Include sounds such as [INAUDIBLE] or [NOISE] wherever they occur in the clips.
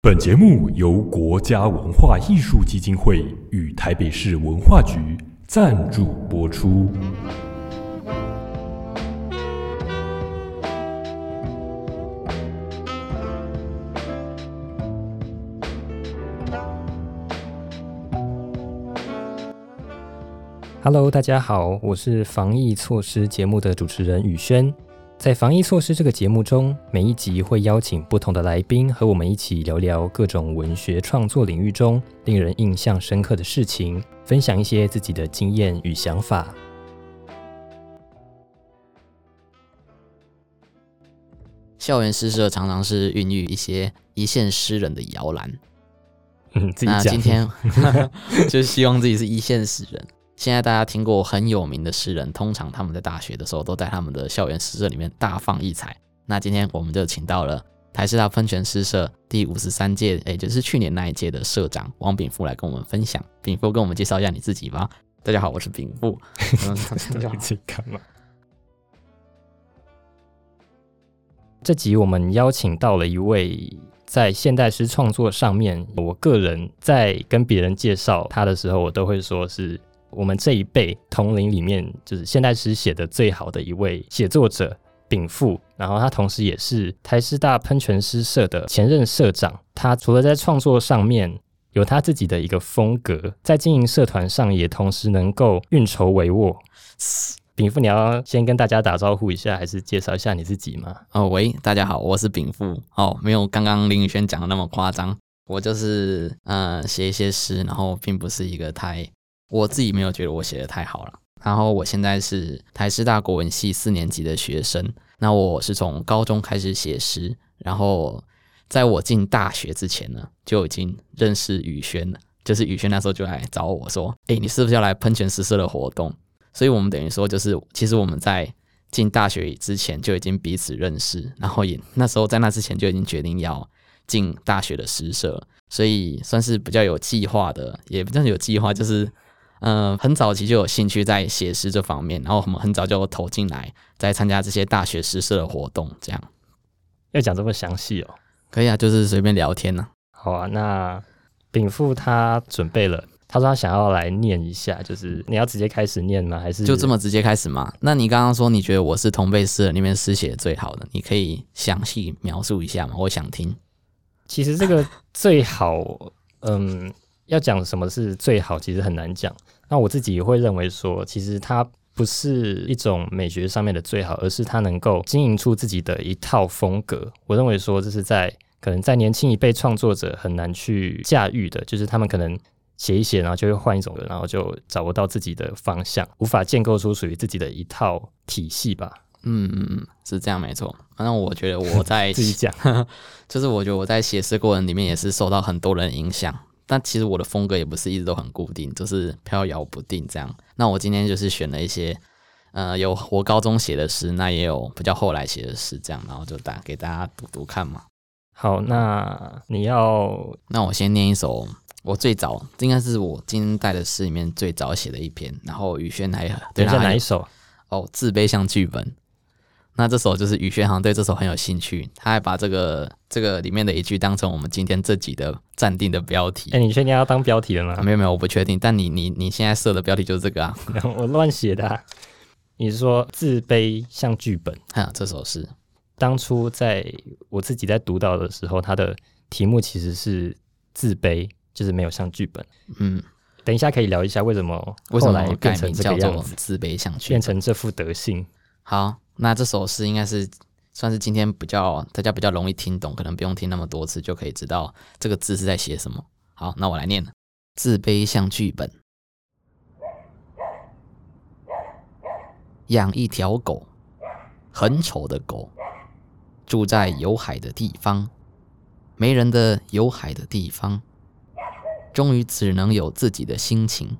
本节目由国家文化艺术基金会与台北市文化局赞助播出。Hello，大家好，我是防疫措施节目的主持人宇轩。在防疫措施这个节目中，每一集会邀请不同的来宾和我们一起聊聊各种文学创作领域中令人印象深刻的事情，分享一些自己的经验与想法。校园诗社常常是孕育一些一线诗人的摇篮。嗯，自己讲。那今天 [LAUGHS] 就是希望自己是一线诗人。现在大家听过很有名的诗人，通常他们在大学的时候都在他们的校园诗社里面大放异彩。那今天我们就请到了台师大喷泉诗社第五十三届，也就是去年那一届的社长王炳富来跟我们分享。炳富跟我们介绍一下你自己吧。大家好，我是炳富。大家干嘛？这集我们邀请到了一位在现代诗创作上面，我个人在跟别人介绍他的时候，我都会说是我们这一辈同龄里面，就是现代诗写的最好的一位写作者丙富。然后他同时也是台师大喷泉诗社的前任社长。他除了在创作上面有他自己的一个风格，在经营社团上也同时能够运筹帷幄。禀赋，你要先跟大家打招呼一下，还是介绍一下你自己吗？哦，喂，大家好，我是禀赋。哦，没有刚刚林宇轩讲的那么夸张，我就是呃写一些诗，然后并不是一个太我自己没有觉得我写的太好了。然后我现在是台师大国文系四年级的学生，那我是从高中开始写诗，然后在我进大学之前呢，就已经认识宇轩了。就是宇轩那时候就来找我说：“哎，你是不是要来喷泉诗社的活动？”所以，我们等于说，就是其实我们在进大学之前就已经彼此认识，然后也那时候在那之前就已经决定要进大学的诗社，所以算是比较有计划的，也不算有计划，就是嗯，很早期就有兴趣在写诗这方面，然后我们很早就投进来，在参加这些大学诗社的活动，这样要讲这么详细哦？可以啊，就是随便聊天呢。好啊，那禀赋他准备了。他说他想要来念一下，就是你要直接开始念吗？还是就这么直接开始吗？那你刚刚说你觉得我是同辈诗人里面诗写的最好的，你可以详细描述一下吗？我想听。其实这个最好，嗯，要讲什么是最好，其实很难讲。那我自己会认为说，其实它不是一种美学上面的最好，而是它能够经营出自己的一套风格。我认为说，这是在可能在年轻一辈创作者很难去驾驭的，就是他们可能。写一写，然后就会换一种人，然后就找不到自己的方向，无法建构出属于自己的一套体系吧。嗯嗯嗯，是这样没错。反正我觉得我在 [LAUGHS] 自己讲，[LAUGHS] 就是我觉得我在写诗过程里面也是受到很多人影响，但其实我的风格也不是一直都很固定，就是飘摇不定这样。那我今天就是选了一些，呃，有我高中写的诗，那也有比较后来写的诗，这样，然后就打给大家读读看嘛。好，那你要，那我先念一首。我最早应该是我今天带的诗里面最早写的一篇，然后宇轩还对他哪一首？哦，自卑像剧本。那这首就是宇轩好像对这首很有兴趣，他还把这个这个里面的一句当成我们今天这集的暂定的标题。哎，你确定要当标题了吗？没有没有，我不确定。但你你你现在设的标题就是这个啊？[LAUGHS] 我乱写的。你是说自卑像剧本？哈，这首诗当初在我自己在读到的时候，它的题目其实是自卑。就是没有像剧本，嗯，等一下可以聊一下为什么后来变成这个样子，自卑像剧变成这副德性。好，那这首诗应该是算是今天比较大家比较容易听懂，可能不用听那么多次就可以知道这个字是在写什么。好，那我来念了：自卑像剧本，养一条狗，很丑的狗，住在有海的地方，没人的有海的地方。终于只能有自己的心情，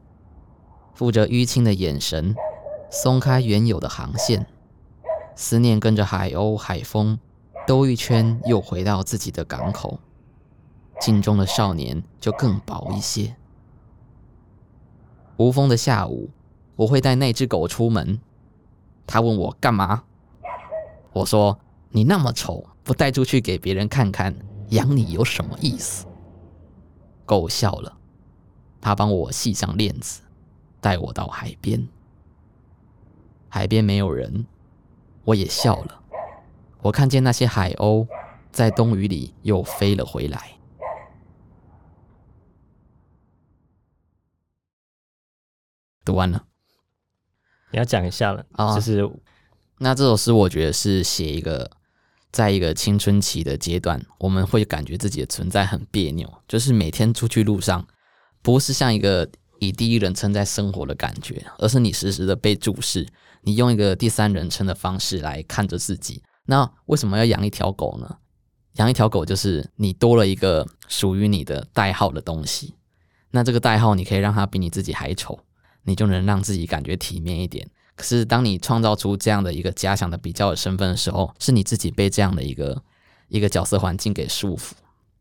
负着淤青的眼神，松开原有的航线，思念跟着海鸥、海风兜一圈，又回到自己的港口。镜中的少年就更薄一些。无风的下午，我会带那只狗出门。他问我干嘛？我说：“你那么丑，不带出去给别人看看，养你有什么意思？”狗笑了，他帮我系上链子，带我到海边。海边没有人，我也笑了。我看见那些海鸥在冬雨里又飞了回来。读完了，你要讲一下了，啊就是那这首诗我觉得是写一个，在一个青春期的阶段，我们会感觉自己的存在很别扭，就是每天出去路上，不是像一个以第一人称在生活的感觉，而是你时时的被注视，你用一个第三人称的方式来看着自己。那为什么要养一条狗呢？养一条狗就是你多了一个属于你的代号的东西。那这个代号你可以让它比你自己还丑，你就能让自己感觉体面一点。可是当你创造出这样的一个假想的比较的身份的时候，是你自己被这样的一个一个角色环境给束缚。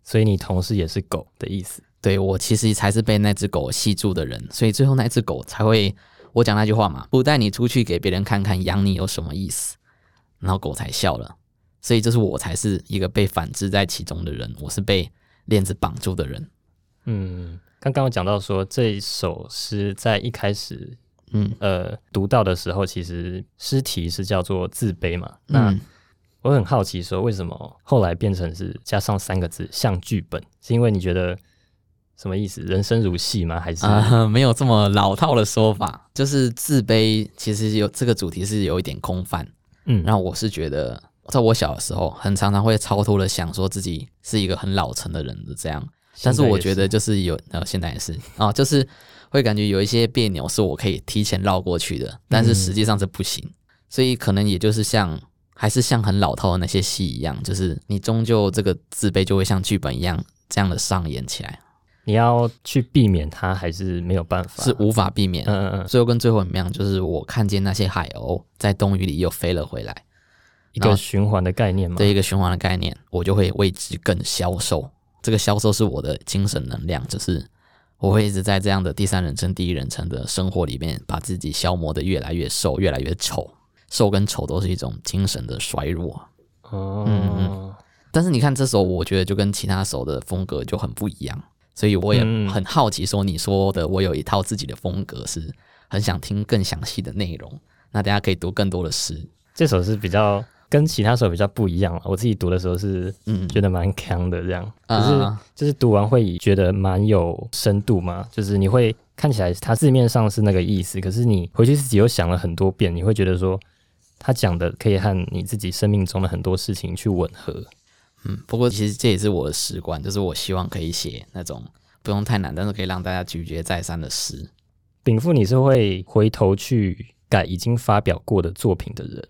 所以你同时也是狗的意思。对我其实才是被那只狗吸住的人，所以最后那只狗才会我讲那句话嘛，不带你出去给别人看看养你有什么意思，然后狗才笑了，所以就是我才是一个被反制在其中的人，我是被链子绑住的人。嗯，刚刚我讲到说这一首诗在一开始嗯，呃读到的时候，其实诗题是叫做自卑嘛。那嗯我很好奇，说为什么后来变成是加上三个字像剧本？是因为你觉得什么意思？人生如戏吗？还是、啊、[LAUGHS] 没有这么老套的说法，就是自卑，其实有这个主题是有一点空泛。嗯，然后我是觉得，在我小的时候，很常常会超脱的想说自己是一个很老成的人的这样，但是我觉得就是有，呃，现在也是。啊，就是会感觉有一些别扭是我可以提前绕过去的，但是实际上是不行，所以可能也就是像还是像很老套的那些戏一样，就是你终究这个自卑就会像剧本一样这样的上演起来，你要去避免它，还是没有办法？是无法避免。嗯嗯嗯，最后跟最后怎么样？就是我看见那些海鸥在冬雨里又飞了回来，一个循环的概念吗？对一个循环的概念，我就会为之更消瘦。这个消瘦是我的精神能量，就是我会一直在这样的第三人称、第一人称的生活里面，把自己消磨的越来越瘦，越来越丑。瘦跟丑都是一种精神的衰弱。哦，嗯但是你看这首，我觉得就跟其他首的风格就很不一样，所以我也嗯很好奇，说你说的我有一套自己的风格，是很想听更详细的内容。那大家可以读更多的诗，这首是比较跟其他首比较不一样了。我自己读的时候是嗯，觉得蛮强的，这样，可是啊就是读完会觉得蛮有深度嘛，就是你会看起来它字面上是那个意思，可是你回去自己又想了很多遍，你会觉得说他讲的可以和你自己生命中的很多事情去吻合。嗯，不过其实这也是我的诗观，就是我希望可以写那种不用太难，但是可以让大家咀嚼再三的诗。禀赋，你是会回头去改已经发表过的作品的人，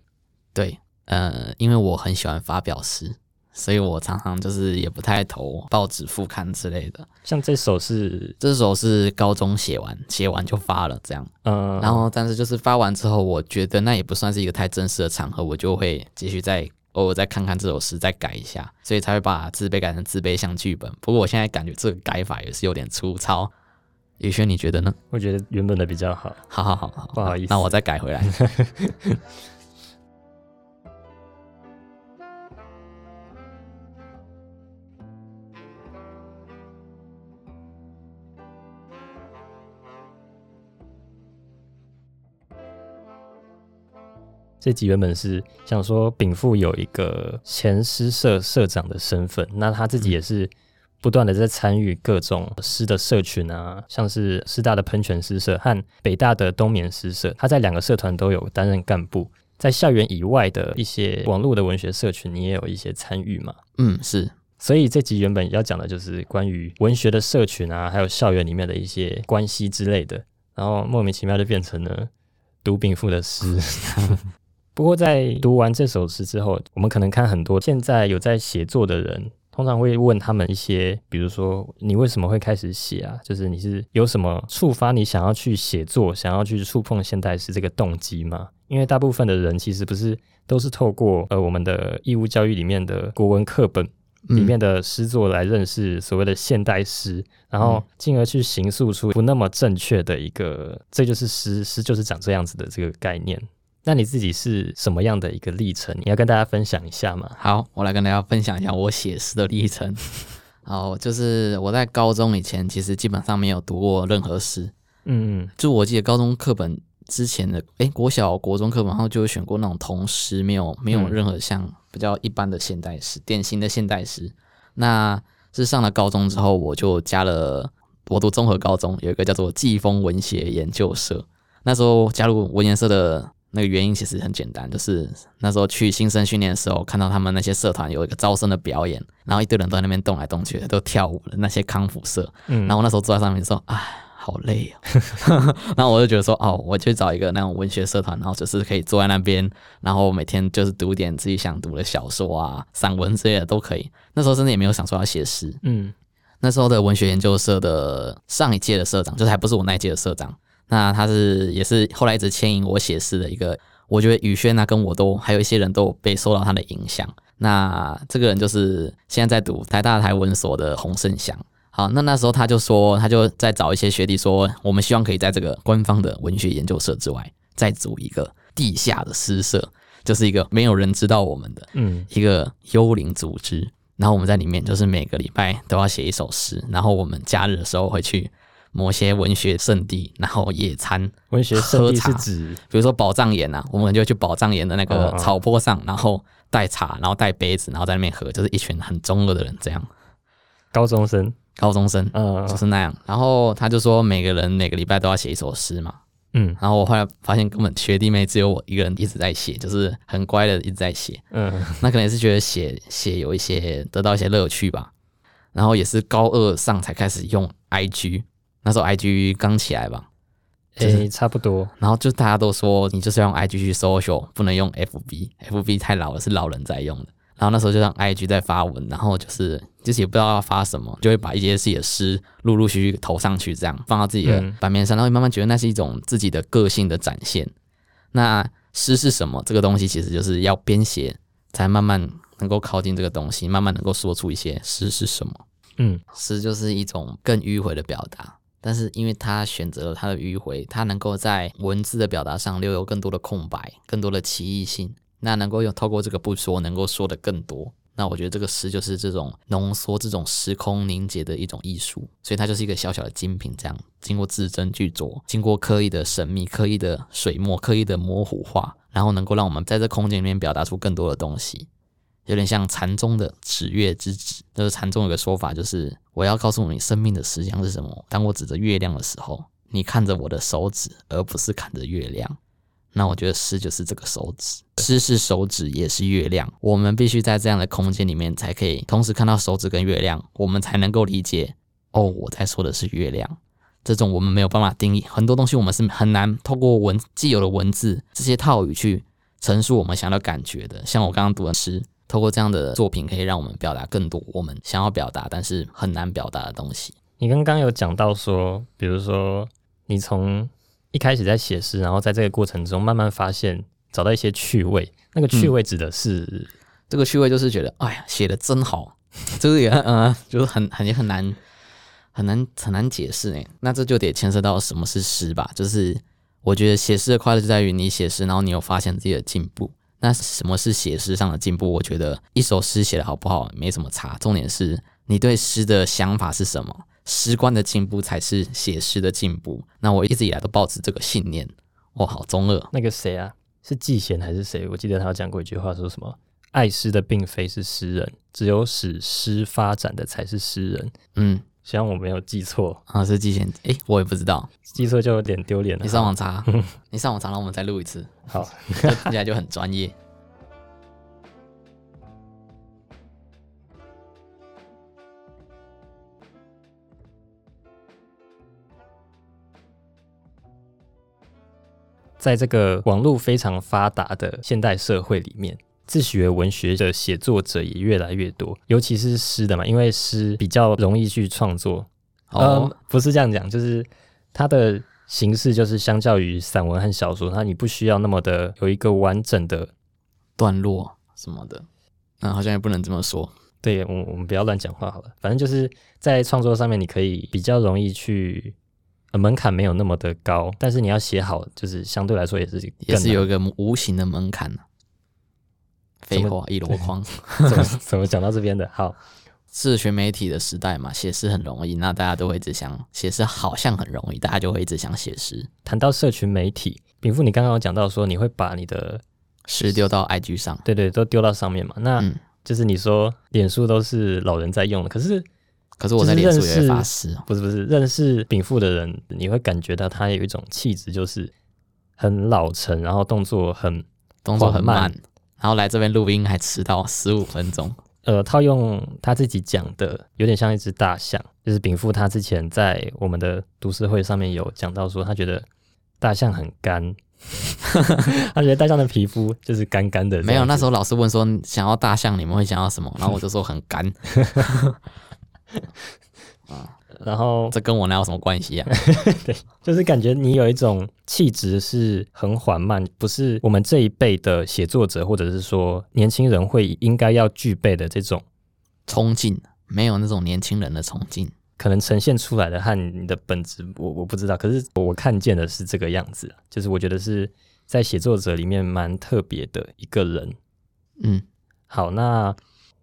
对，呃，因为我很喜欢发表诗，所以我常常就是也不太投报纸副刊之类的。像这首是，这首是高中写完，写完就发了这样。嗯、然后，但是就是发完之后，我觉得那也不算是一个太正式的场合，我就会继续再偶尔再看看这首诗，再改一下，所以才会把自卑改成自卑像剧本。不过我现在感觉这个改法也是有点粗糙。宇轩，你觉得呢？我觉得原本的比较好。好好好好，不好意思那我再改回来。[LAUGHS] 这集原本是想说禀赋有一个前诗社社长的身份，那他自己也是不断的在参与各种诗的社群啊，像是师大的喷泉诗社和北大的冬眠诗社，他在两个社团都有担任干部。在校园以外的一些网络的文学社群，你也有一些参与嘛？嗯，是，所以这集原本要讲的就是关于文学的社群啊，还有校园里面的一些关系之类的，然后莫名其妙就变成了读禀赋的诗。[LAUGHS] 不过在读完这首诗之后，我们可能看很多现在有在写作的人，通常会问他们一些，比如说你为什么会开始写啊？就是你是有什么触发你想要去写作，想要去触碰现代诗这个动机吗？因为大部分的人其实不是都是透过呃我们的义务教育里面的国文课本里面的诗作来认识所谓的现代诗，然后进而去形塑出不那么正确的一个，这就是诗，诗就是长这样子的这个概念。那你自己是什么样的一个历程？你要跟大家分享一下吗？好，我来跟大家分享一下我写诗的历程。[LAUGHS] 好，就是我在高中以前，其实基本上没有读过任何诗。嗯嗯就我记得高中课本之前的，诶，国小、国中课本，然后就有选过那种童诗，没有没有嗯任何像比较一般的现代诗，典型的现代诗。那是上了高中之后，我就加了，我读综合高中有一个叫做季风文学研究社。那时候加入文研社的那个原因其实很简单，就是那时候去新生训练的时候，看到他们那些社团有一个招生的表演，然后一堆人都在那边动来动去的，都跳舞的那些康复社，嗯，然后我那时候坐在上面说，哎，好累哦。[LAUGHS] [LAUGHS] 然后我就觉得说，哦，我去找一个那种文学社团，然后就是可以坐在那边，然后每天就是读点自己想读的小说啊、散文之类的都可以。那时候真的也没有想说要写诗。嗯那时候的文学研究社的上一届的社长，就是还不是我那一届的社长，那他是也是后来一直牵引我写诗的一个，我觉得宇轩啊跟我都还有一些人都被受到他的影响。那这个人就是现在在读台大台文所的洪胜祥。好，那那时候他就说，他就在找一些学弟说，我们希望可以在这个官方的文学研究社之外，再组一个地下的诗社，就是一个没有人知道我们的嗯一个幽灵组织，然后我们在里面就是每个礼拜都要写一首诗，然后我们假日的时候会去某些文学圣地，然后野餐，文学圣地是指？比如说宝藏岩啊、我们就去宝藏岩的那个草坡上，然后带茶，然后带杯子，然后在那边喝，就是一群很中二的人这样，高中生，高中生嗯就是那样。然后他就说每个人每个礼拜都要写一首诗嘛，嗯。然后我后来发现根本学弟妹只有我一个人一直在写，就是很乖的一直在写。嗯。那可能也是觉得写写有一些得到一些乐趣吧。然后也是高二上才开始用 IG，那时候 IG 刚起来吧，就是诶，差不多，然后就大家都说你就是要用 IG 去 social，不能用 FB，FB 太老了，是老人在用的。然后那时候就让 IG 在发文，然后就是就是也不知道要发什么，就会把一些自己的诗陆陆续续投上去，这样放到自己的嗯版面上，然后慢慢觉得那是一种自己的个性的展现。那诗是什么？这个东西其实就是要编写，才慢慢能够靠近这个东西，慢慢能够说出一些诗是什么。嗯诗就是一种更迂回的表达，但是因为他选择了他的迂回，他能够在文字的表达上留有更多的空白，更多的奇异性。那能够用透过这个不说，能够说的更多。那我觉得这个诗就是这种浓缩、这种时空凝结的一种艺术，所以它就是一个小小的精品，这样经过字斟句酌，经过刻意的神秘、刻意的水墨、刻意的模糊化，然后能够让我们在这空间里面表达出更多的东西。有点像禅宗的指月之指，就是禅宗有个说法，就是我要告诉你生命的实相是什么。当我指着月亮的时候，你看着我的手指，而不是看着月亮。那我觉得诗就是这个手指，诗是手指，也是月亮。我们必须在这样的空间里面，才可以同时看到手指跟月亮，我们才能够理解哦，我在说的是月亮。这种我们没有办法定义，很多东西我们是很难透过文既有的文字这些套语去陈述我们想要感觉的。像我刚刚读的诗，透过这样的作品，可以让我们表达更多我们想要表达但是很难表达的东西。你刚刚有讲到说，比如说你从一开始在写诗，然后在这个过程中慢慢发现找到一些趣味，那个趣味指的是，这个趣味就是觉得，哎呀，写的真好，就 [LAUGHS] 是也呃，就是很很也很难很难很难解释哎。那这就得牵涉到什么是诗吧，就是我觉得写诗的快乐就在于你写诗，然后你有发现自己的进步。那什么是写诗上的进步？我觉得一首诗写的好不好没什么差，重点是你对诗的想法是什么，诗观的进步才是写诗的进步。那我一直以来都抱持这个信念。哇，好中二，那个谁啊，是季贤还是谁？我记得他有讲过一句话，说什么“爱诗的并非是诗人，只有使诗发展的才是诗人”。嗯，希望我没有记错，啊是季贤，诶，我也不知道，记错就有点丢脸了。你上网查，[LAUGHS] 你上网查，然后我们再录一次。好，就听起来就很专业。在这个网络非常发达的现代社会里面，自学文学的写作者也越来越多，尤其是诗的嘛，因为诗比较容易去创作。哦嗯，不是这样讲，就是它的形式就是相较于散文和小说，它你不需要那么的有一个完整的。段落什么的，嗯，好像也不能这么说。对我，我们不要乱讲话好了。反正就是在创作上面，你可以比较容易去呃门槛没有那么的高，但是你要写好，就是相对来说也是也是有一个无形的门槛呢。废话一箩筐。[LAUGHS] 怎么怎么讲到这边的？好，社群媒体的时代嘛，写诗很容易，那大家都会一直想写诗好像很容易，大家就会一直想写诗。谈到社群媒体，禀赋，你刚刚有讲到说你会把你的诗丢到 IG 上，对对都丢到上面嘛？那嗯，就是你说脸书都是老人在用的，可是可是我在认脸书也发诗哦。不是不是认识禀赋的人，你会感觉到他有一种气质，就是很老成，然后动作很动作很慢，然后来这边录音还迟到十五分钟。呃，套用他自己讲的，有点像一只大象。就是禀赋他之前在我们的读书会上面有讲到说，他觉得大象很干，[LAUGHS] 他觉得大象的皮肤就是干干的。没有，那时候候老师问说想要大象，你们会想要什么？然后我就说很干，[LAUGHS] [LAUGHS] 然后这跟我哪有什么关系啊？[LAUGHS] 就是感觉你有一种气质是很缓慢，不是我们这一辈的写作者或者是说年轻人会应该要具备的这种。冲劲没有那种年轻人的冲劲。可能呈现出来的和你的本质，我我不知道。可是我看见的是这个样子，就是我觉得是在写作者里面蛮特别的一个人。嗯，好，那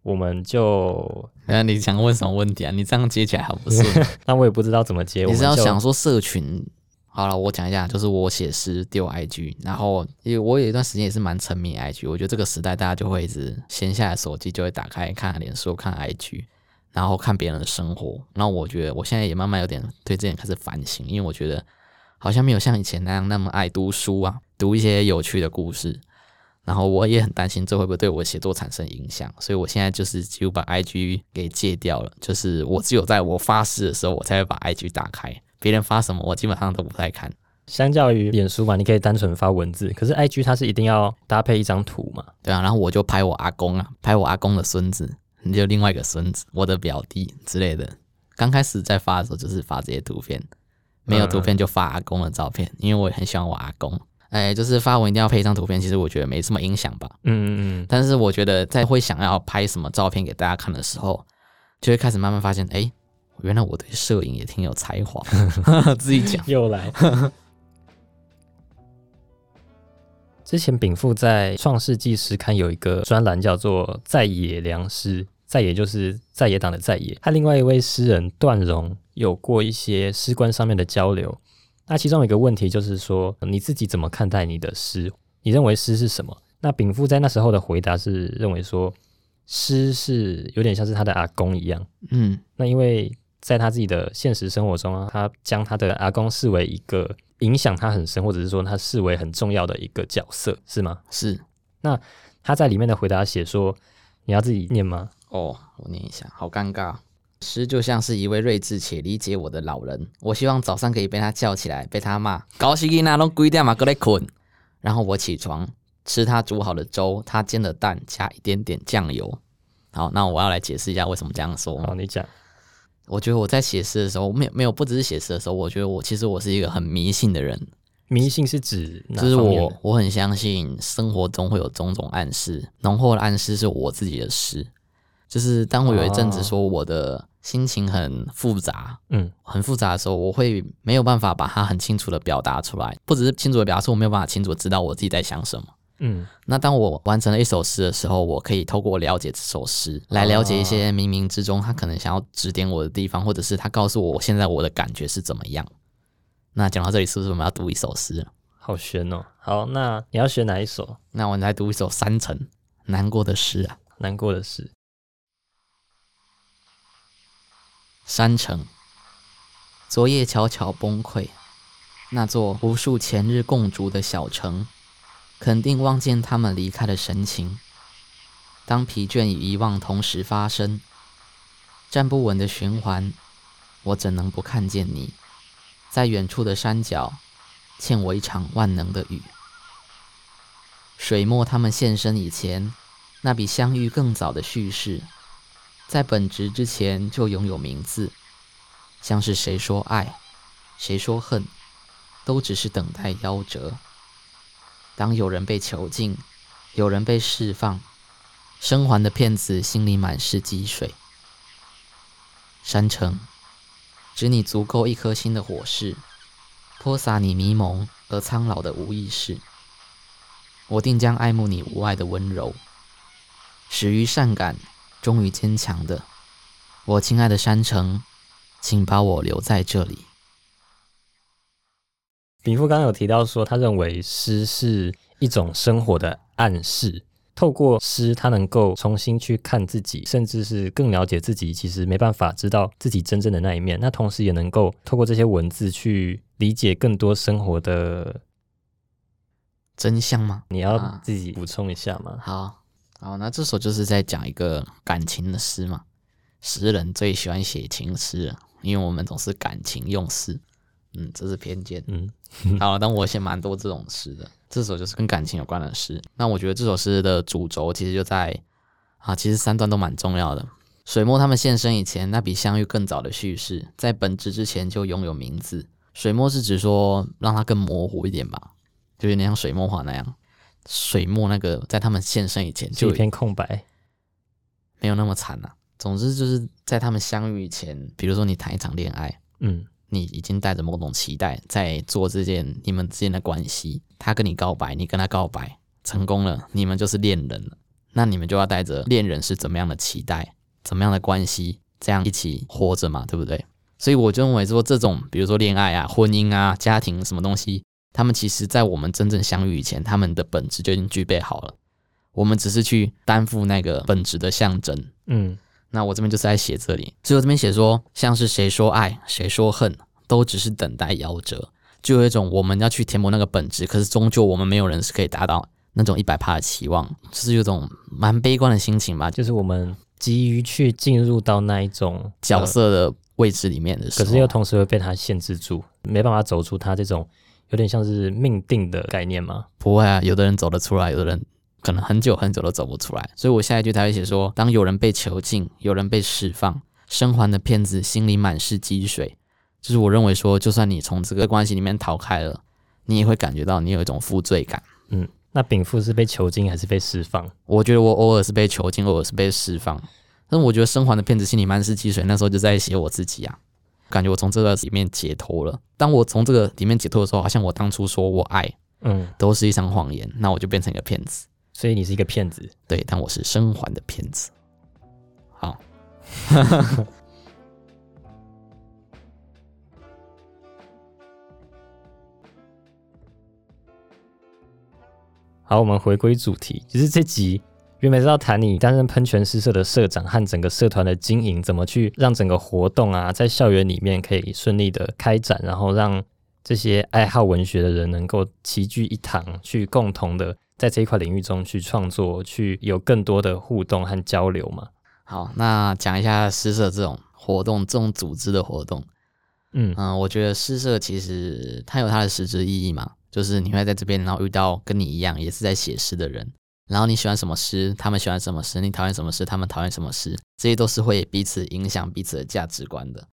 我们就，那你想问什么问题啊？你这样接起来好不顺。[LAUGHS] 那我也不知道怎么接。你是要想说社群？好了，我讲一下，就是我写诗丢 IG，然后因为我有一段时间也是蛮沉迷 IG，我觉得这个时代大家就会一直闲下来手机就会打开看脸书、看 IG，然后看别人的生活。然后我觉得我现在也慢慢有点对这点开始反省，因为我觉得好像没有像以前那样那么爱读书啊，读一些有趣的故事。然后我也很担心这会不会对我写作产生影响，所以我现在就是几乎把 IG 给戒掉了，就是我只有在我发誓的时候，我才会把 IG 打开。别人发什么，我基本上都不太看。相较于脸书嘛，你可以单纯发文字，可是 IG 它是一定要搭配一张图嘛。对啊，然后我就拍我阿公啊，拍我阿公的孙子，就另外一个孙子，我的表弟之类的。刚开始在发的时候就是发这些图片，没有图片就发阿公的照片，因为我也很喜欢我阿公。哎，就是发文一定要配一张图片，其实我觉得没什么影响吧。嗯嗯嗯，但是我觉得在会想要拍什么照片给大家看的时候，就会开始慢慢发现，哎，原来我对摄影也挺有才华。[LAUGHS] 自己讲，又来。之前禀赋在《创世纪》时刊有一个专栏叫做“在野良师”，在野就是在野党的在野。和另外一位诗人段荣有过一些诗观上面的交流。那其中有一个问题就是说，你自己怎么看待你的诗？你认为诗是什么？那禀赋在那时候的回答是认为说，诗是有点像是他的阿公一样。嗯，那因为在他自己的现实生活中啊，他将他的阿公视为一个影响他很深，或者是说他视为很重要的一个角色，是吗？是那他在里面的回答写说：“你要自己念吗哦，我念一下，好尴尬。诗就像是一位睿智且理解我的老人，我希望早上可以被他叫起来，被他骂，搞死你那拢鬼点嘛，搁来困。然后我起床，吃他煮好的粥，他煎的蛋，加一点点酱油。好，那我要来解释一下为什么这样？”说。好，你讲。我觉得我在写诗的时候，没有没有，不只是写诗的时候，我觉得我其实我是一个很迷信的人，迷信是指就是我我很相信生活中会有种种暗示，浓厚的暗示是我自己的诗。就是当我有一阵子哦说我的心情很复杂，嗯很复杂的时候，我会没有办法把它很清楚的表达出来，不只是清楚的表达出，我没有办法清楚地知道我自己在想什么。嗯那当我完成了一首诗的时候，我可以透过了解这首诗，来了解一些冥冥之中他可能想要指点我的地方，或者是他告诉我我现在我的感觉是怎么样。那讲到这里，是不是我们要读一首诗？好悬哦。好，那你要选哪一首？那我们来读一首山城难过的诗啊。难过的事。山城，昨夜悄悄崩溃，那座无数前日共筑的小城，肯定望见他们离开的神情。当疲倦与遗忘同时发生，站不稳的循环，我怎能不看见你，在远处的山脚，欠我一场万能的雨。水墨他们现身以前，那比相遇更早的叙事。在本职之前就拥有名字，像是谁说爱，谁说恨，都只是等待夭折。当有人被囚禁，有人被释放，生还的骗子心里满是积水。山城，指你足够一颗心的火势，泼洒你迷蒙而苍老的无意识。我定将爱慕你无爱的温柔，始于善感，终于坚强的。我亲爱的山城，请把我留在这里。禀赋刚刚有提到说，他认为诗是一种生活的暗示，透过诗，他能够重新去看自己，甚至是更了解自己。其实没办法知道自己真正的那一面，那同时也能够透过这些文字去理解更多生活的真相吗？你要啊自己补充一下吗？好，好，那这首就是在讲一个感情的诗嘛。诗人最喜欢写情诗了，因为我们总是感情用事。嗯，这是偏见。嗯，[LAUGHS] 好，但我写蛮多这种诗的。这首就是跟感情有关的诗。那我觉得这首诗的主轴其实就在啊，其实三段都蛮重要的。水墨他们现身以前，那比相遇更早的叙事，在本质之前就拥有名字。水墨是指说让它更模糊一点吧，就有点像水墨画那样。水墨那个在他们现身以前就就一片空白。没有那么惨呐、总之就是在他们相遇以前，比如说你谈一场恋爱，嗯你已经带着某种期待在做这件你们之间的关系。他跟你告白，你跟他告白成功了，你们就是恋人了。那你们就要带着恋人是怎么样的期待，怎么样的关系，这样一起活着嘛，对不对？所以我就认为说，这种比如说恋爱啊、婚姻啊、家庭什么东西，他们其实在我们真正相遇以前，他们的本质就已经具备好了。我们只是去担负那个本质的象征。嗯那我这边就是在写这里，所以我这边写说，像是谁说爱，谁说恨，都只是等待夭折，就有一种我们要去填补那个本质，可是终究我们没有人是可以达到那种一百趴的期望，就是有种蛮悲观的心情吧，就就是我们急于去进入到那一种角色的位置里面的时候，可是又同时会被他限制住，没办法走出他这种有点像是命定的概念吗？不会啊，有的人走得出来，有的人可能很久很久都走不出来。所以我下一句才会写说：当有人被囚禁，有人被释放，生还的骗子心里满是积水。就是我认为说，就算你从这个关系里面逃开了，你也会感觉到你有一种负罪感。嗯，那禀赋是被囚禁还是被释放？我觉得我偶尔是被囚禁，偶尔是被释放。但是我觉得生还的骗子心里满是积水，那时候就在写我自己啊，感觉我从这个里面解脱了。当我从这个里面解脱的时候，好像我当初说我爱嗯，都是一场谎言，那我就变成一个骗子。所以你是一个骗子。对，但我是生还的骗子。好，[LAUGHS] 好，我们回归主题，就是这集原本是要谈你担任喷泉诗社的社长和整个社团的经营，怎么去让整个活动啊，在校园里面可以顺利的开展，然后让这些爱好文学的人能够齐聚一堂，去共同的在这一块领域中去创作，去有更多的互动和交流嘛。好，那讲一下诗社这种活动，这种组织的活动。嗯嗯，我觉得诗社其实它有它的实质意义嘛，就是你会在这边，然后遇到跟你一样也是在写诗的人，然后你喜欢什么诗，他们喜欢什么诗，你讨厌什么诗，他们讨厌什么诗，这些都是会彼此影响彼此的价值观的。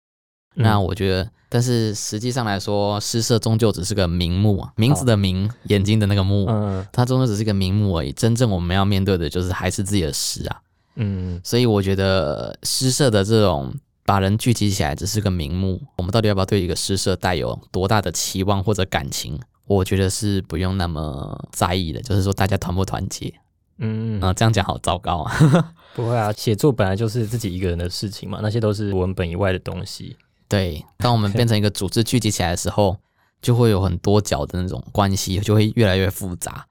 那嗯我觉得，但是实际上来说，诗社终究只是个名目啊，名字的名，眼睛的那个目，嗯它终究只是个名目而已。真正我们要面对的就是还是自己的诗啊。嗯所以我觉得诗社的这种把人聚集起来只是个名目，我们到底要不要对一个诗社带有多大的期望或者感情？我觉得是不用那么在意的，就是说大家团不团结嗯啊、这样讲好糟糕啊。[LAUGHS] 不会啊，写作本来就是自己一个人的事情嘛，那些都是文本以外的东西。对，当我们变成一个组织聚集起来的时候，就会有很多角的那种关系，就会越来越复杂。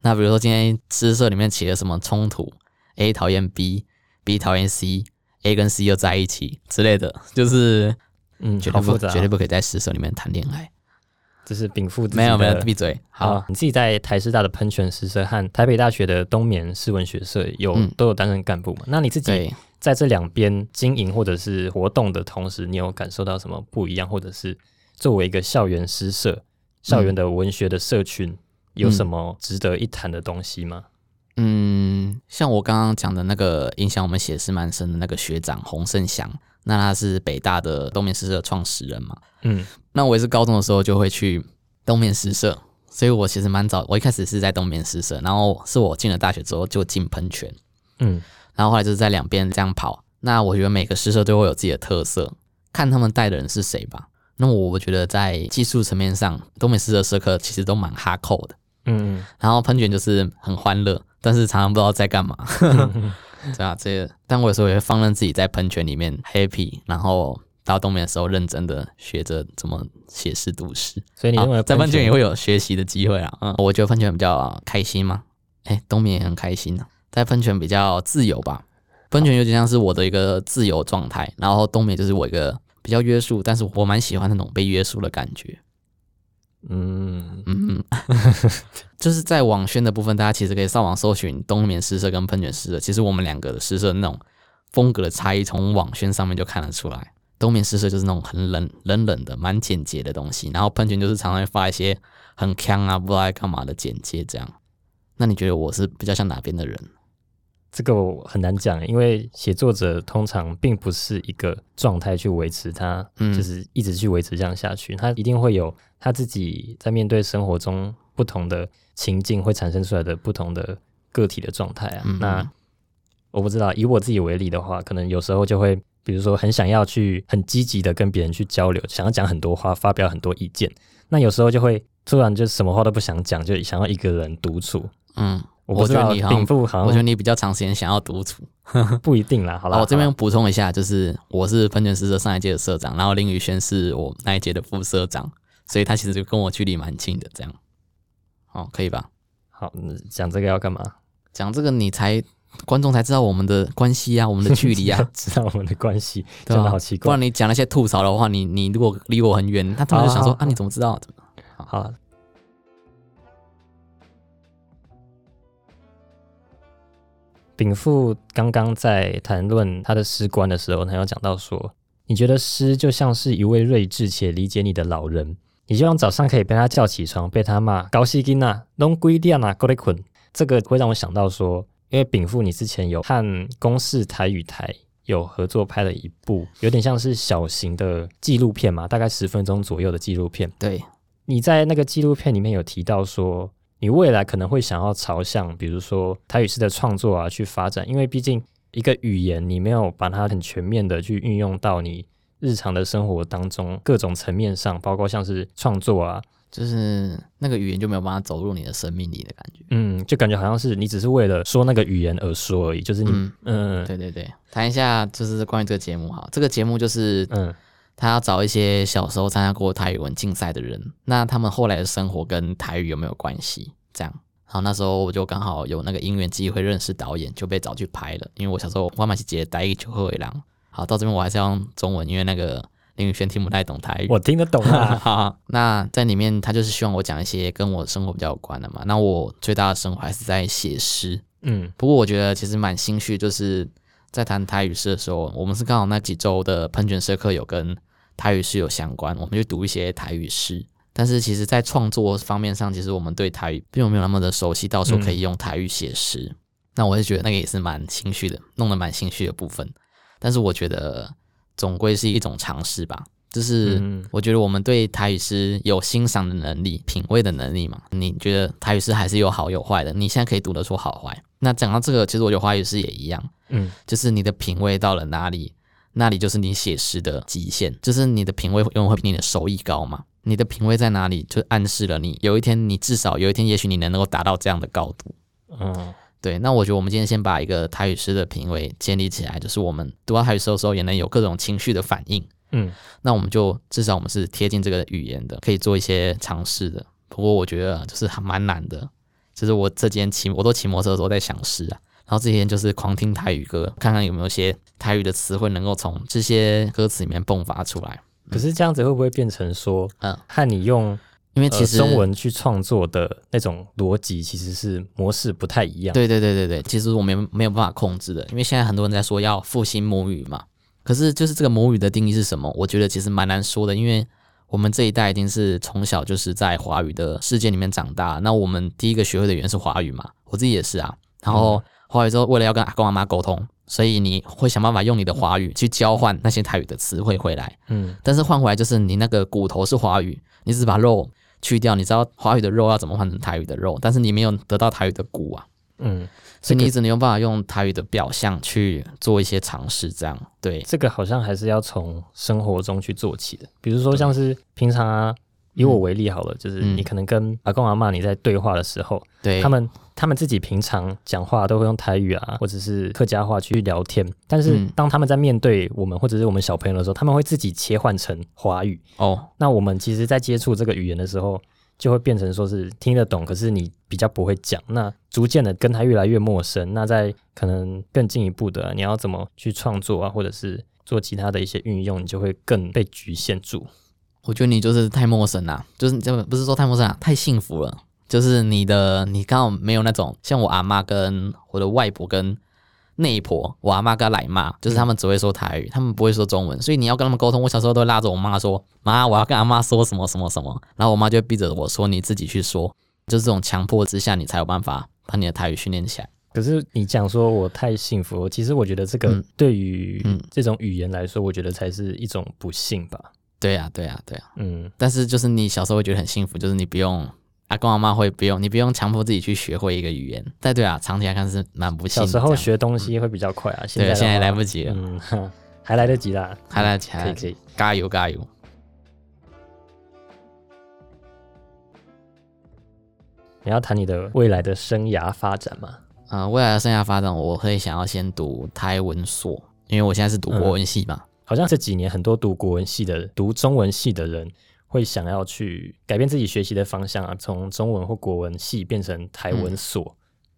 那比如说今天诗社里面起了什么冲突，A 讨厌 B，B 讨厌 C，A 跟 C 又在一起之类的，就是嗯，绝对不绝对不可以在诗社里面谈恋爱。这是禀赋没有没有，的闭嘴。好，好，你自己在台师大的喷泉诗社和台北大学的冬眠诗文学社有、嗯都有担任干部嘛？那你自己，在这两边经营或者是活动的同时，你有感受到什么不一样，或者是作为一个校园诗社、校园的文学的社群，有什么值得一谈的东西吗？嗯，像我刚刚讲的那个影响我们写诗蛮深的那个学长洪胜祥，那他是北大的东面诗社的创始人嘛。嗯那我也是高中的时候就会去东面诗社，所以我其实蛮早，我一开始是在东面诗社，然后是我进了大学之后就进喷泉，嗯然后后来就是在两边这样跑。那我觉得每个诗社都会有自己的特色，看他们带的人是谁吧。那我我觉得在技术层面上，东美式的社课其实都蛮哈扣的。嗯，然后喷泉就是很欢乐，但是常常不知道在干嘛。[LAUGHS] 对啊，这个，但我有时候也会放任自己在喷泉里面 happy，然后到冬眠的时候认真的学着怎么写诗读诗。所以你认为好在喷泉也会会有学习的机会啊。嗯，我觉得喷泉比较开心嘛。哎，冬眠也很开心啊，在喷泉比较自由吧。喷泉有点像是我的一个自由状态，然后冬眠就是我一个比较约束，但是我蛮喜欢那种被约束的感觉。嗯嗯，[LAUGHS] 就是在网宣的部分，大家其实可以上网搜寻冬眠诗社跟喷泉诗社。其实我们两个的诗社那种风格的差异，从网宣上面就看得出来。冬眠诗社就是那种很冷冷冷的、蛮简洁的东西，然后喷泉就是常常会发一些很呛啊、不知道在干嘛的简介这样。那你觉得我是比较像哪边的人？这个我很难讲，因为写作者通常并不是一个状态去维持他，嗯就是一直去维持这样下去，他一定会有他自己在面对生活中不同的情境会产生出来的不同的个体的状态啊。嗯那我不知道，以我自己为例的话，可能有时候就会，比如说很想要去很积极的跟别人去交流，想要讲很多话，发表很多意见，那有时候就会突然就什么话都不想讲，就想要一个人独处。嗯，我不知道觉得你好像禀赋好像我觉得你比较长时间想要独处。不一定啦。好好了，我这边补充一下，就是我是喷泉诗社上一届的社长，然后林宇轩是我那一届的副社长，所以他其实就跟我距离蛮近的，这样，哦，可以吧？好，嗯讲这个要干嘛？讲这个你才观众才知道我们的关系啊，我们的距离啊，[LAUGHS] 知道我们的关系，真的好奇怪不然。你讲那些吐槽的话，你你如果离我很远，他突然就想说啊，你怎么知道？好，禀赋刚刚在谈论他的诗观的时候，他有讲到说，你觉得诗就像是一位睿智且理解你的老人，你希望早上可以被他叫起床，被他骂高西金呐，弄龟店呐，过来捆。这个会让我想到说，因为禀赋你之前有和公视台语台有合作拍了一部，有点像是小型的纪录片嘛，大概十分钟左右的纪录片。对，你在那个纪录片里面有提到说，你未来可能会想要朝向，比如说台语式的创作啊去发展，因为毕竟一个语言你没有把它很全面的去运用到你日常的生活当中各种层面上，包括像是创作啊，就是那个语言就没有办法走入你的生命里的感觉。嗯，就感觉好像是你只是为了说那个语言而说而已，就是你，嗯嗯。对对对，谈一下就是关于这个节目哈，这个节目就是嗯。他要找一些小时候参加过台语文竞赛的人，那他们后来的生活跟台语有没有关系？这样，好，那时候我就刚好有那个因缘机会认识导演，就被找去拍了。因为我小时候我妈妈是姐台语就会郎，好，到这边我还是要用中文，因为那个林宇轩听不太懂台语。我听得懂啊，[LAUGHS] 好，那在里面他就是希望我讲一些跟我生活比较有关的嘛。那我最大的生活还是在写诗，嗯不过我觉得其实蛮心虚，就是在谈台语诗的时候，我们是刚好那几周的喷泉社课有跟台语诗有相关，我们就读一些台语诗。但是其实，在创作方面上，其实我们对台语并没有那么的熟悉，到时候可以用台语写诗。那我是觉得那个也是蛮心虚的，弄得蛮心虚的部分。但是我觉得总归是一种尝试吧。就是嗯我觉得我们对台语诗有欣赏的能力、品味的能力嘛。你觉得台语诗还是有好有坏的？你现在可以读得出好坏。那讲到这个，其实我觉得华语诗也一样，嗯就是你的品味到了哪里，那里就是你写诗的极限。就是你的品味永远会比你的手艺高嘛。你的品味在哪里，就暗示了你有一天，你至少有一天，也许你能够达到这样的高度。嗯对，那我觉得我们今天先把一个台语诗的品味建立起来，就是我们读到台语诗的时候，也能有各种情绪的反应。嗯那我们就至少我们是贴近这个语言的，可以做一些尝试的。不过我觉得就是还蛮难的，就是我这几天骑，我都骑摩托车的时候在想诗啊，然后这几天就是狂听台语歌，看看有没有些台语的词汇能够从这些歌词里面迸发出来。可是这样子会不会变成说，嗯和你用因为其实、呃、中文去创作的那种逻辑其实是模式不太一样。，对对对对对，其实我们没有办法控制的，因为现在很多人在说要复兴母语嘛。可是就是这个母语的定义是什么？我觉得其实蛮难说的，因为我们这一代已经是从小就是在华语的世界里面长大。那我们第一个学会的语言是华语嘛，我自己也是啊。然后华语之后，为了要跟阿公阿妈沟通，所以你会想办法用你的华语去交换那些台语的词汇回来。嗯但是换回来就是你那个骨头是华语，你只是把肉去掉，你知道华语的肉要怎么换成台语的肉，但是你没有得到台语的骨啊。嗯，所以你只能用办法用台语的表象去做一些尝试，这样对，这个好像还是要从生活中去做起的。比如说像是平常啊，以我为例好了，就是嗯你可能跟阿公阿妈你在对话的时候，对他们他们自己平常讲话都会用台语啊，或者是客家话去聊天，但是嗯当他们在面对我们或者是我们小朋友的时候，他们会自己切换成华语。哦，那我们其实，在接触这个语言的时候，就会变成说是听得懂，可是你比较不会讲。那逐渐的跟他越来越陌生。那在可能更进一步的啊、你要怎么去创作啊，或者是做其他的一些运用，你就会更被局限住。我觉得你就是太陌生啦，就是你这不是说太陌生啊，太幸福了。就是你的，你刚好没有那种像我阿妈跟我的外婆跟内婆，我阿妈跟奶妈，就是他们只会说台语，他们不会说中文，所以你要跟他们沟通。我小时候都会拉着我妈说：“妈，我要跟阿妈说什么什么什么。”然后我妈就会逼着我说：“你自己去说。”就是这种强迫之下，你才有办法把你的台语训练起来。可是你讲说我太幸福，其实我觉得这个嗯对于嗯这种语言来说，我觉得才是一种不幸吧。对呀、对呀、对呀、嗯，但是就是你小时候会觉得很幸福，就是你不用阿公阿妈会不用，你不用强迫自己去学会一个语言。但对啊，长期来看是蛮不幸的。小时候学东西会比较快啊，现在对，现在话来不及了，嗯，哈 [LAUGHS] 还来得及啦，还来得及，可以可以。加油加油！你要谈你的未来的生涯发展嘛？呃，未来的生涯发展，我会想要先读台文所，因为我现在是读国文系嘛。好像这几年很多读国文系的、读中文系的人，会想要去改变自己学习的方向啊，从中文或国文系变成台文所。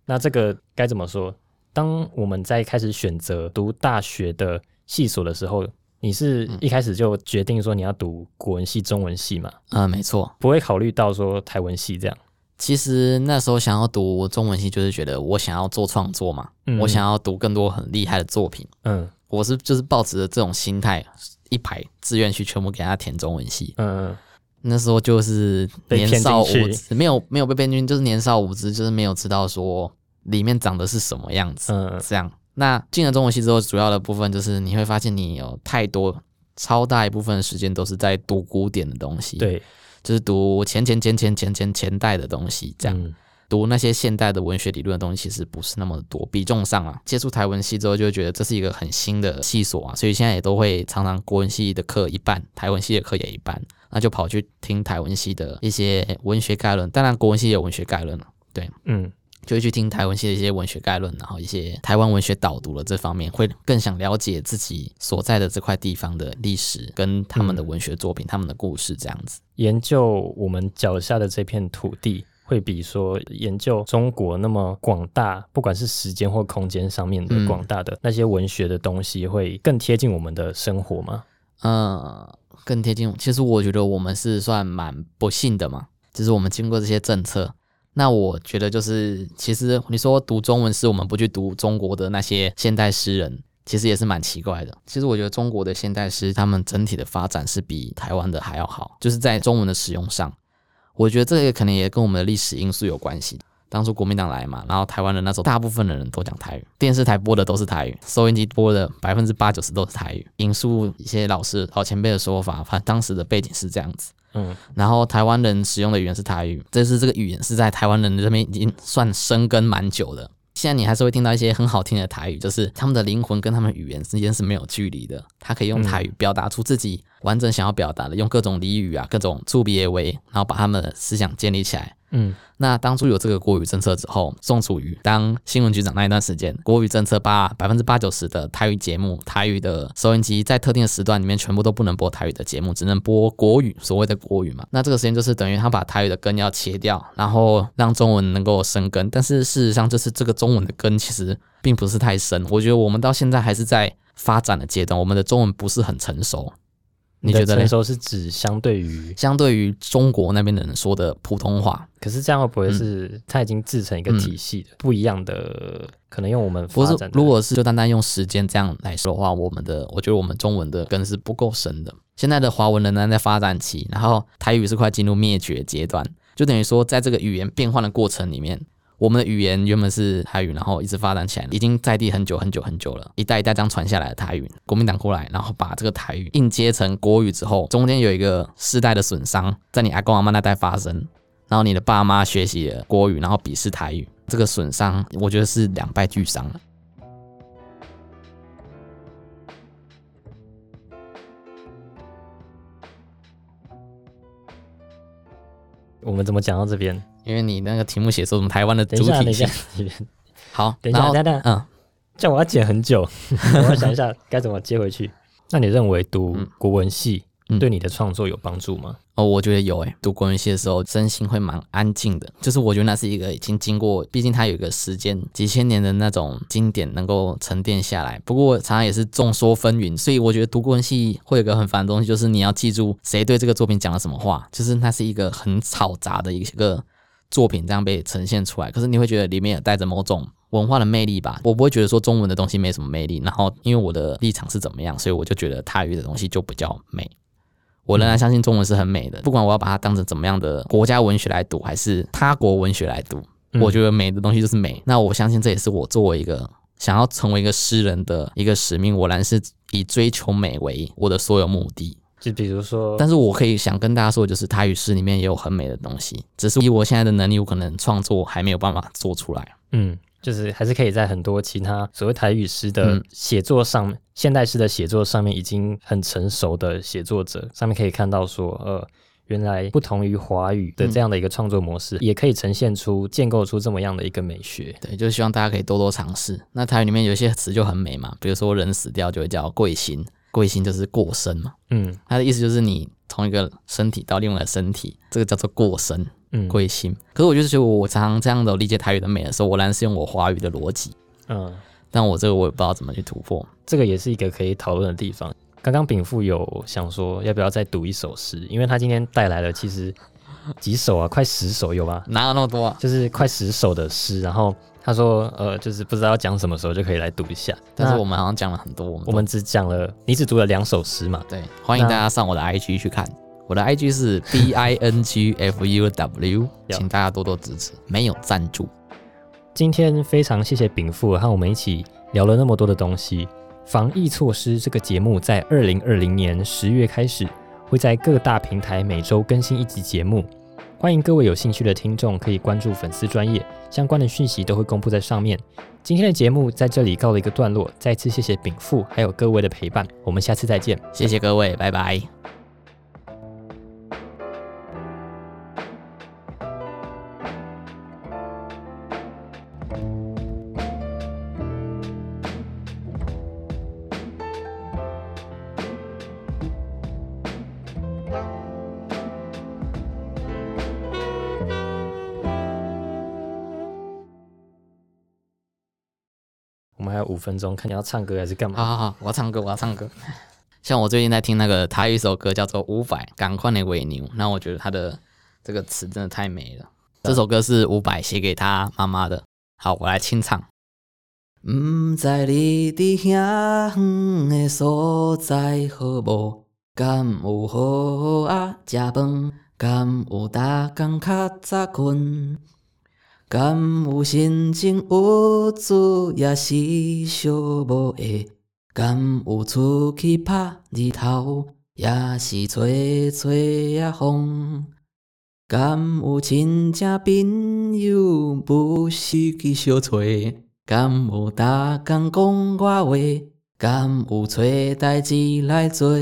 那这个该怎么说？当我们在开始选择读大学的系所的时候，你是一开始就决定说你要读国文系、中文系嘛？嗯、没错。不会考虑到说台文系这样？其实那时候想要读中文系，就是觉得我想要做创作嘛，嗯我想要读更多很厉害的作品。嗯我是就是抱持着这种心态，一排志愿去全部给他填中文系。嗯嗯那时候就是年少无知，没有没有被骗进去，就是年少无知，就是没有知道说里面长的是什么样子。嗯这样，那进了中文系之后，主要的部分就是你会发现你有太多超大一部分的时间都是在读古典的东西，，对，就是读前前前前前前前代的东西，这样。嗯读那些现代的文学理论的东西，其实不是那么多。比重上啊，接触台文系之后，就会觉得这是一个很新的系所啊，所以现在也都会常常国文系的课一半，台文系的课也一半，那就跑去听台文系的一些文学概论。当然，国文系也有文学概论了，对嗯就会去听台文系的一些文学概论，然后一些台湾文学导读的这方面，会更想了解自己所在的这块地方的历史跟他们的文学作品、他们的故事这样子。研究我们脚下的这片土地，会比说研究中国那么广大，不管是时间或空间上面的嗯广大的、那些文学的东西，会更贴近我们的生活吗？呃，更贴近。其实我觉得我们是算蛮不幸的嘛，就是我们经过这些政策。那我觉得就是，其实你说读中文是我们不去读中国的那些现代诗人，其实也是蛮奇怪的。其实我觉得中国的现代诗，他们整体的发展是比台湾的还要好，就是在中文的使用上，我觉得这个可能也跟我们的历史因素有关系。当初国民党来嘛，然后台湾人那时候大部分的人都讲台语，电视台播的都是台语，收音机播的百分之八九十都是台语。引述一些老师老前辈的说法，反正当时的背景是这样子。嗯然后台湾人使用的语言是台语，这是这个语言是在台湾人这边已经算生根蛮久的。现在你还是会听到一些很好听的台语，就是他们的灵魂跟他们语言之间是没有距离的，他可以用台语表达出自己完整想要表达的，用各种俚语啊、各种触别为，然后把他们的思想建立起来。嗯那当初有这个国语政策之后，宋楚瑜当新闻局长那一段时间，国语政策把百分之八九十的台语节目、台语的收音机在特定的时段里面全部都不能播台语的节目，只能播国语，所谓的国语嘛。那这个时间就是等于他把台语的根要切掉，然后让中文能够生根。但是事实上，就是这个中文的根其实并不是太深。我觉得我们到现在还是在发展的阶段，我们的中文不是很成熟。你觉得呢的成？熟是指相对于，相对于中国那边的人说的普通话，可是这样会不会嗯是它已经制成一个体系的、不一样的？可能用我们不是如果是就单单用时间这样来说的话，我们的我觉得我们中文的根是不够深的。现在的华文仍然在发展期，然后台语是快进入灭绝阶段，就等于说在这个语言变换的过程里面，我们的语言原本是台语，然后一直发展起来，已经在地很久很久很久了，一代一代这样传下来的台语，国民党过来，然后把这个台语硬接成国语之后，中间有一个世代的损伤，在你阿公阿妈那代发生，然后你的爸妈学习了国语，然后鄙视台语，这个损伤，我觉得是两败俱伤了。我们怎么讲到这边？因为你那个题目写说什么台湾的主体性，，[LAUGHS] 好，等一下，等等一下，嗯，这样我要剪很久，[LAUGHS] 我要想一下该怎么接回去。那你认为读嗯国文系嗯对你的创作有帮助吗？哦，我觉得有诶，读国文系的时候，真心会蛮安静的。就是我觉得那是一个已经经过，毕竟它有一个时间几千年的那种经典能够沉淀下来。不过常常也是众说纷纭，所以我觉得读国文系会有一个很烦的东西，就是你要记住谁对这个作品讲了什么话，就是那是一个很吵杂的一个作品这样被呈现出来。可是你会觉得里面有带着某种文化的魅力吧？我不会觉得说中文的东西没什么魅力，然后因为我的立场是怎么样，所以我就觉得泰语的东西就比较美。我仍然相信中文是很美的，不管我要把它当成怎么样的国家文学来读，还是他国文学来读，嗯我觉得美的东西就是美。那我相信这也是我作为一个想要成为一个诗人的一个使命，我然是以追求美为我的所有目的。就比如说，但是我可以想跟大家说，就是台语诗里面也有很美的东西，只是以我现在的能力，我可能创作还没有办法做出来。嗯，就是还是可以在很多其他所谓台语诗的嗯写作上，现代诗的写作上面已经很成熟的写作者，上面可以看到说，呃，原来不同于华语的这样的一个创作模式，也可以呈现出、建构出这么样的一个美学。对，就是希望大家可以多多尝试。那台语里面有一些词就很美嘛，比如说人死掉就会叫贵心，贵心就是过身嘛。嗯它的意思就是你从一个身体到另外一个身体，这个叫做过身嗯，贵心。可是我就是觉得我常常这样的理解台语的美的时候，我仍然是用我华语的逻辑，嗯，但我这个我也不知道怎么去突破。这个也是一个可以讨论的地方。刚刚禀赋有想说要不要再读一首诗，因为他今天带来了其实几首啊，快十首有吧？哪有那么多、啊？就是快十首的诗，然后他说，呃，就是不知道要讲什么时候就可以来读一下。但是我们好像讲了很多，我们我们只讲了，你只读了两首诗嘛？对，欢迎大家上我的 IG 去看，我的 IG 是 [LAUGHS] B I N G F U W，请大家多多支持，没有赞助。今天非常谢谢禀赋和我们一起聊了那么多的东西。防疫措施这个节目在二零二零年十月开始，会在各大平台每周更新一集节目。欢迎各位有兴趣的听众可以关注粉丝专业，相关的讯息都会公布在上面。今天的节目在这里告了一个段落，再次谢谢禀赋还有各位的陪伴，我们下次再见。谢谢各位，拜拜。五分钟，看你要唱歌还是干嘛？好好好，我要唱歌，我要唱歌。像我最近在听那个台语一首歌，叫做《五百赶快的尾牛》，那我觉得他的这个词真的太美了。这首歌是伍佰写给他妈妈的。好，我来清唱。毋知你伫遐远的所在好无？敢有好好啊食饭？敢有大工较早困？敢有心情有主也是小无的？敢有出去拍日头，也是吹吹啊风？敢有亲戚朋友不时去相找？敢有逐工讲我话？敢有找代志来做？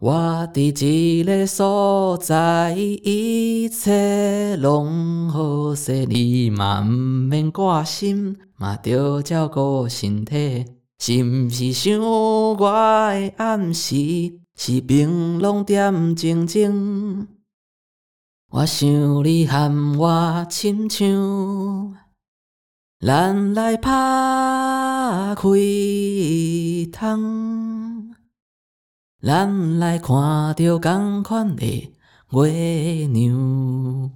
我伫一个所在，一切拢好势，你嘛毋免挂心，嘛着照顾身体。是毋是想我的暗示，是冰冷点静静？我想你和我亲像，咱来拍开窗。咱来看到同款的月亮。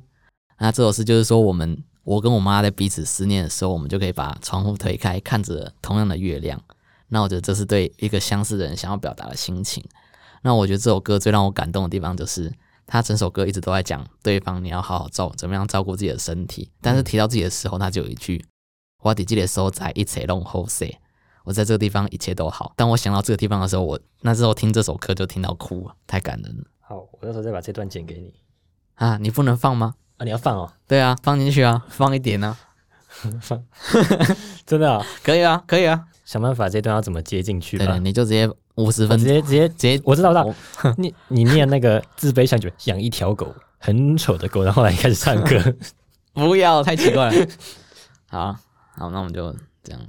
那这首诗就是说，我们我跟我妈在彼此思念的时候，我们就可以把窗户推开，看着同样的月亮。那我觉得这是对一个相似的人想要表达的心情。那我觉得这首歌最让我感动的地方，就是他整首歌一直都在讲对方你要好好照怎么样照顾自己的身体，但是提到自己的时候，他就有一句“我伫这个所在一切拢好势”，我在这个地方一切都好。当我想到这个地方的时候，我那时候听这首歌就听到哭了，太感人了好，我到时候再把这段剪给你啊！你不能放吗？啊！你要放哦。对啊，放进去啊，放一点啊。[LAUGHS] 放真的、啊，[LAUGHS] 可以啊，可以啊。想办法这段要怎么接进去吧。你就直接五十分直接直接直接我知道，我知道我，你你念那个自卑像就养一条狗，很丑的狗，然后来开始唱歌。[LAUGHS] 不要太奇怪了。好好，那我们就这样。